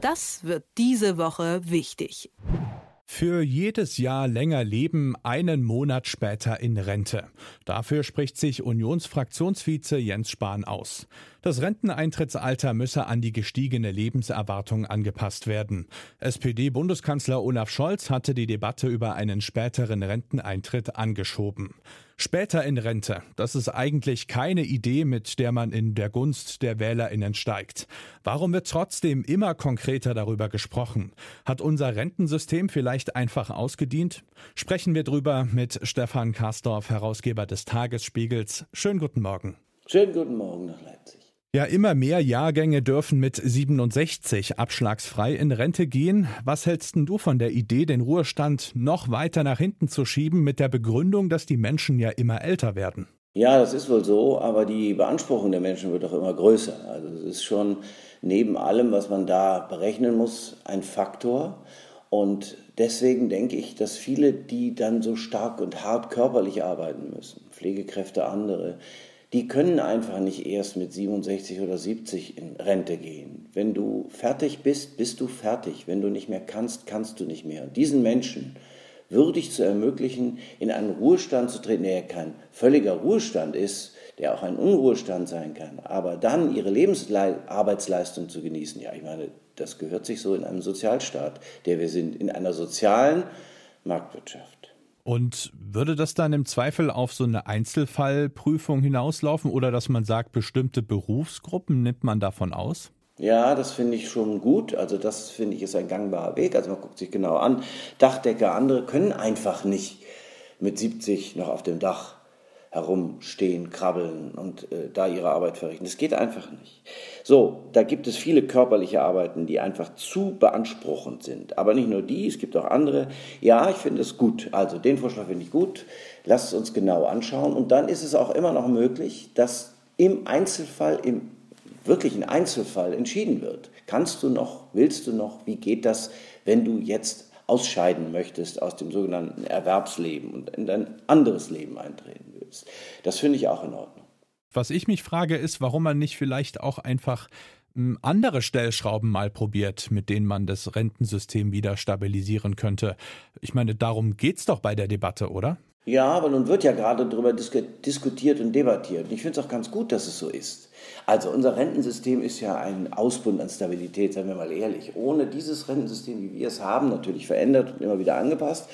Das wird diese Woche wichtig. Für jedes Jahr länger leben, einen Monat später in Rente. Dafür spricht sich Unionsfraktionsvize Jens Spahn aus. Das Renteneintrittsalter müsse an die gestiegene Lebenserwartung angepasst werden. SPD-Bundeskanzler Olaf Scholz hatte die Debatte über einen späteren Renteneintritt angeschoben. Später in Rente, das ist eigentlich keine Idee, mit der man in der Gunst der Wählerinnen steigt. Warum wird trotzdem immer konkreter darüber gesprochen? Hat unser Rentensystem vielleicht einfach ausgedient? Sprechen wir drüber mit Stefan Karsdorf, Herausgeber des Tagesspiegels. Schönen guten Morgen. Schönen guten Morgen nach Leipzig. Ja, immer mehr Jahrgänge dürfen mit 67 abschlagsfrei in Rente gehen. Was hältst du von der Idee, den Ruhestand noch weiter nach hinten zu schieben, mit der Begründung, dass die Menschen ja immer älter werden? Ja, das ist wohl so, aber die Beanspruchung der Menschen wird auch immer größer. Also es ist schon neben allem, was man da berechnen muss, ein Faktor. Und deswegen denke ich, dass viele, die dann so stark und hart körperlich arbeiten müssen, Pflegekräfte, andere, die können einfach nicht erst mit 67 oder 70 in Rente gehen. Wenn du fertig bist, bist du fertig. Wenn du nicht mehr kannst, kannst du nicht mehr. Und diesen Menschen würdig zu ermöglichen, in einen Ruhestand zu treten, der kein völliger Ruhestand ist, der auch ein Unruhestand sein kann, aber dann ihre Lebensarbeitsleistung zu genießen. Ja, ich meine, das gehört sich so in einem Sozialstaat, der wir sind, in einer sozialen Marktwirtschaft. Und würde das dann im Zweifel auf so eine Einzelfallprüfung hinauslaufen oder dass man sagt, bestimmte Berufsgruppen nimmt man davon aus? Ja, das finde ich schon gut. Also das finde ich ist ein gangbarer Weg. Also man guckt sich genau an. Dachdecker, andere können einfach nicht mit 70 noch auf dem Dach herumstehen, krabbeln und äh, da ihre Arbeit verrichten. Das geht einfach nicht. So, da gibt es viele körperliche Arbeiten, die einfach zu beanspruchend sind. Aber nicht nur die, es gibt auch andere. Ja, ich finde es gut. Also den Vorschlag finde ich gut. Lasst es uns genau anschauen. Und dann ist es auch immer noch möglich, dass im Einzelfall, im wirklichen Einzelfall entschieden wird. Kannst du noch, willst du noch, wie geht das, wenn du jetzt ausscheiden möchtest aus dem sogenannten Erwerbsleben und in dein anderes Leben eintreten willst. Das finde ich auch in Ordnung. Was ich mich frage, ist, warum man nicht vielleicht auch einfach hm, andere Stellschrauben mal probiert, mit denen man das Rentensystem wieder stabilisieren könnte. Ich meine, darum geht es doch bei der Debatte, oder? Ja, aber nun wird ja gerade darüber diskutiert und debattiert. Und ich finde es auch ganz gut, dass es so ist. Also unser Rentensystem ist ja ein Ausbund an Stabilität, seien wir mal ehrlich. Ohne dieses Rentensystem, wie wir es haben, natürlich verändert und immer wieder angepasst,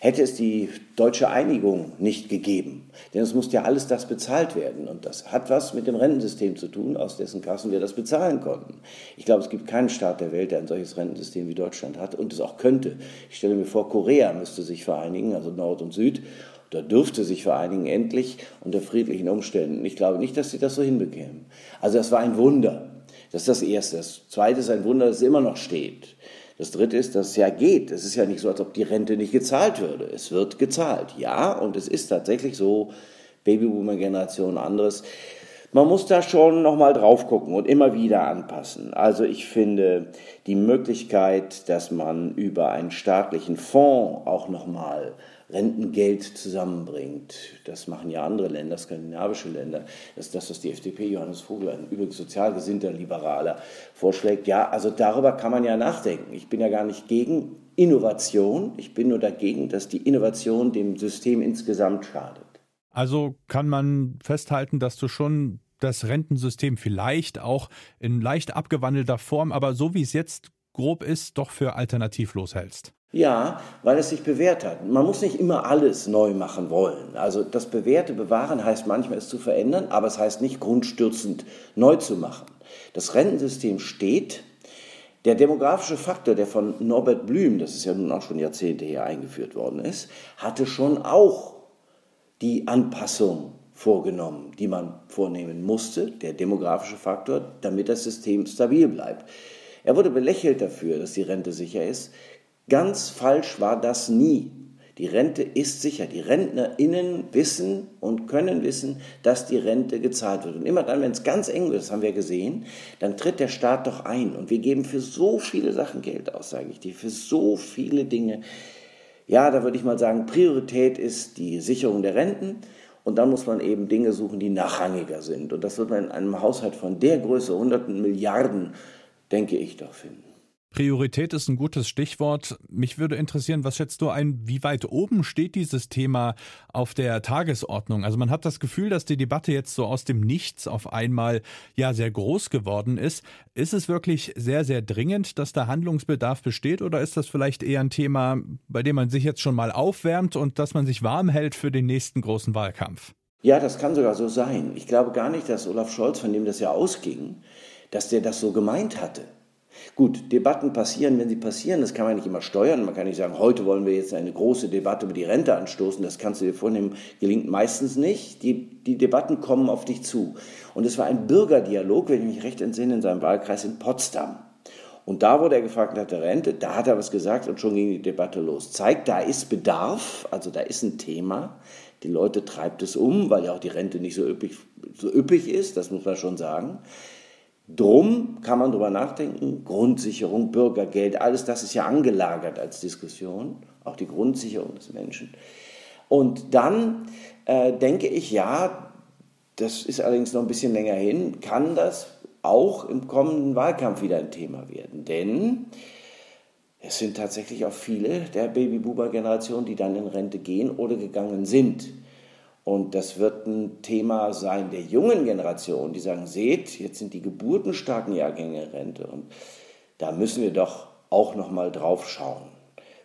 hätte es die deutsche Einigung nicht gegeben. Denn es muss ja alles das bezahlt werden. Und das hat was mit dem Rentensystem zu tun, aus dessen Kassen wir das bezahlen konnten. Ich glaube, es gibt keinen Staat der Welt, der ein solches Rentensystem wie Deutschland hat und es auch könnte. Ich stelle mir vor, Korea müsste sich vereinigen, also Nord und Süd, oder dürfte sich vereinigen, endlich unter friedlichen Umständen. Ich glaube nicht, dass sie das so hinbekämen. Also das war ein Wunder. Das ist das Erste. Das Zweite ist ein Wunder, dass es immer noch steht. Das Dritte ist, dass es ja geht. Es ist ja nicht so, als ob die Rente nicht gezahlt würde. Es wird gezahlt, ja. Und es ist tatsächlich so, Babyboomer-Generation, anderes. Man muss da schon nochmal drauf gucken und immer wieder anpassen. Also ich finde die Möglichkeit, dass man über einen staatlichen Fonds auch nochmal Rentengeld zusammenbringt. Das machen ja andere Länder, skandinavische Länder. Das ist das, was die FDP, Johannes Vogel, ein übrigens sozial gesinnter Liberaler, vorschlägt. Ja, also darüber kann man ja nachdenken. Ich bin ja gar nicht gegen Innovation. Ich bin nur dagegen, dass die Innovation dem System insgesamt schadet. Also kann man festhalten, dass du schon das Rentensystem vielleicht auch in leicht abgewandelter Form, aber so wie es jetzt grob ist, doch für alternativlos hältst. Ja, weil es sich bewährt hat. Man muss nicht immer alles neu machen wollen. Also das Bewährte bewahren heißt manchmal es zu verändern, aber es heißt nicht grundstürzend neu zu machen. Das Rentensystem steht. Der demografische Faktor, der von Norbert Blüm, das ist ja nun auch schon Jahrzehnte her eingeführt worden ist, hatte schon auch die Anpassung vorgenommen, die man vornehmen musste, der demografische Faktor, damit das System stabil bleibt. Er wurde belächelt dafür, dass die Rente sicher ist. Ganz falsch war das nie. Die Rente ist sicher. Die RentnerInnen wissen und können wissen, dass die Rente gezahlt wird. Und immer dann, wenn es ganz eng wird, das haben wir gesehen, dann tritt der Staat doch ein. Und wir geben für so viele Sachen Geld aus, sage ich dir, für so viele Dinge. Ja, da würde ich mal sagen, Priorität ist die Sicherung der Renten. Und dann muss man eben Dinge suchen, die nachrangiger sind. Und das wird man in einem Haushalt von der Größe, hunderten Milliarden, denke ich, doch finden. Priorität ist ein gutes Stichwort. Mich würde interessieren, was schätzt du ein, wie weit oben steht dieses Thema auf der Tagesordnung? Also man hat das Gefühl, dass die Debatte jetzt so aus dem Nichts auf einmal ja sehr groß geworden ist. Ist es wirklich sehr, sehr dringend, dass da Handlungsbedarf besteht oder ist das vielleicht eher ein Thema, bei dem man sich jetzt schon mal aufwärmt und dass man sich warm hält für den nächsten großen Wahlkampf? Ja, das kann sogar so sein. Ich glaube gar nicht, dass Olaf Scholz, von dem das ja ausging, dass der das so gemeint hatte. Gut, Debatten passieren, wenn sie passieren, das kann man nicht immer steuern. Man kann nicht sagen, heute wollen wir jetzt eine große Debatte über die Rente anstoßen. Das kannst du dir vornehmen, gelingt meistens nicht. Die, die Debatten kommen auf dich zu. Und es war ein Bürgerdialog, wenn ich mich recht entsinne, in seinem Wahlkreis in Potsdam. Und da wurde er gefragt nach der Rente, da hat er was gesagt und schon ging die Debatte los. Zeigt, da ist Bedarf, also da ist ein Thema. Die Leute treibt es um, weil ja auch die Rente nicht so üppig, so üppig ist, das muss man schon sagen. Drum kann man darüber nachdenken, Grundsicherung, Bürgergeld, alles das ist ja angelagert als Diskussion, auch die Grundsicherung des Menschen. Und dann äh, denke ich, ja, das ist allerdings noch ein bisschen länger hin, kann das auch im kommenden Wahlkampf wieder ein Thema werden. Denn es sind tatsächlich auch viele der Babyboomer-Generation, die dann in Rente gehen oder gegangen sind. Und das wird ein Thema sein der jungen Generation, die sagen, seht, jetzt sind die geburtenstarken Jahrgänge Rente und da müssen wir doch auch noch mal drauf schauen.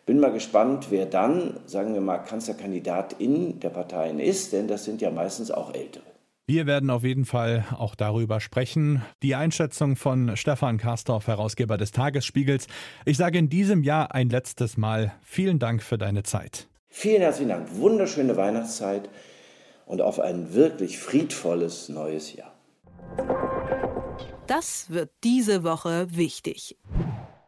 Bin mal gespannt, wer dann, sagen wir mal, Kanzlerkandidat in der Parteien ist, denn das sind ja meistens auch Ältere. Wir werden auf jeden Fall auch darüber sprechen. Die Einschätzung von Stefan Karstorff, Herausgeber des Tagesspiegels. Ich sage in diesem Jahr ein letztes Mal vielen Dank für deine Zeit. Vielen herzlichen Dank. Wunderschöne Weihnachtszeit und auf ein wirklich friedvolles neues Jahr. Das wird diese Woche wichtig.